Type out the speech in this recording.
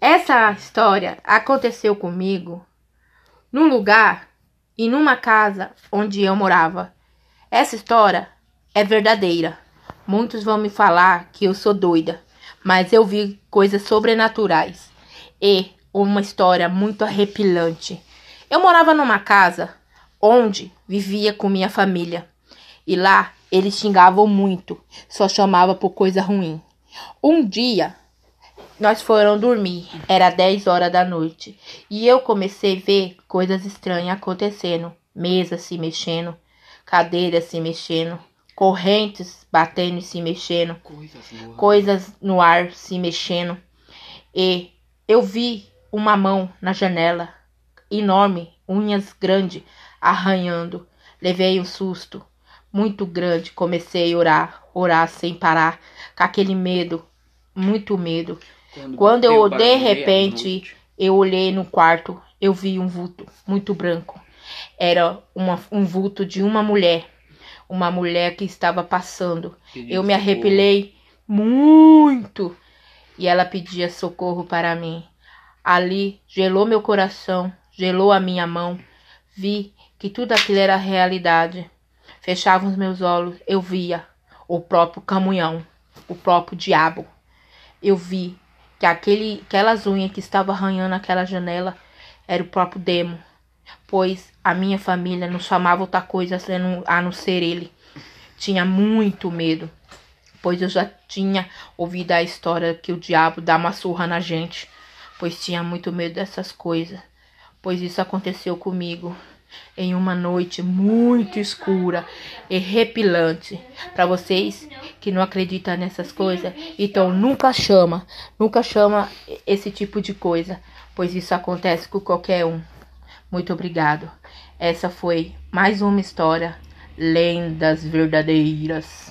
Essa história aconteceu comigo num lugar e numa casa onde eu morava. Essa história é verdadeira. Muitos vão me falar que eu sou doida, mas eu vi coisas sobrenaturais e uma história muito arrepilante. Eu morava numa casa onde vivia com minha família e lá eles xingavam muito, só chamavam por coisa ruim. Um dia nós foram dormir, era 10 horas da noite, e eu comecei a ver coisas estranhas acontecendo, mesas se mexendo, cadeiras se mexendo, correntes batendo e se mexendo, Coisas no ar. coisas no ar se mexendo. E eu vi uma mão na janela, enorme, unhas grandes, arranhando. Levei um susto muito grande. Comecei a orar, orar sem parar, com aquele medo, muito medo. Quando eu, de repente, eu olhei no quarto, eu vi um vulto muito branco. Era uma, um vulto de uma mulher. Uma mulher que estava passando. Pedindo Eu me arrepilei muito. E ela pedia socorro para mim. Ali gelou meu coração, gelou a minha mão. Vi que tudo aquilo era realidade. Fechava os meus olhos, eu via o próprio caminhão, o próprio diabo. Eu vi que aquele, aquelas unhas que estavam arranhando aquela janela era o próprio demo, pois a minha família não chamava outra coisa a não ser ele. Tinha muito medo, pois eu já tinha ouvido a história que o diabo dá uma surra na gente, pois tinha muito medo dessas coisas. Pois isso aconteceu comigo em uma noite muito escura e repilante. Para vocês que não acreditam nessas coisas, então nunca chama, nunca chama esse tipo de coisa, pois isso acontece com qualquer um. Muito obrigado. Essa foi mais uma história Lendas Verdadeiras.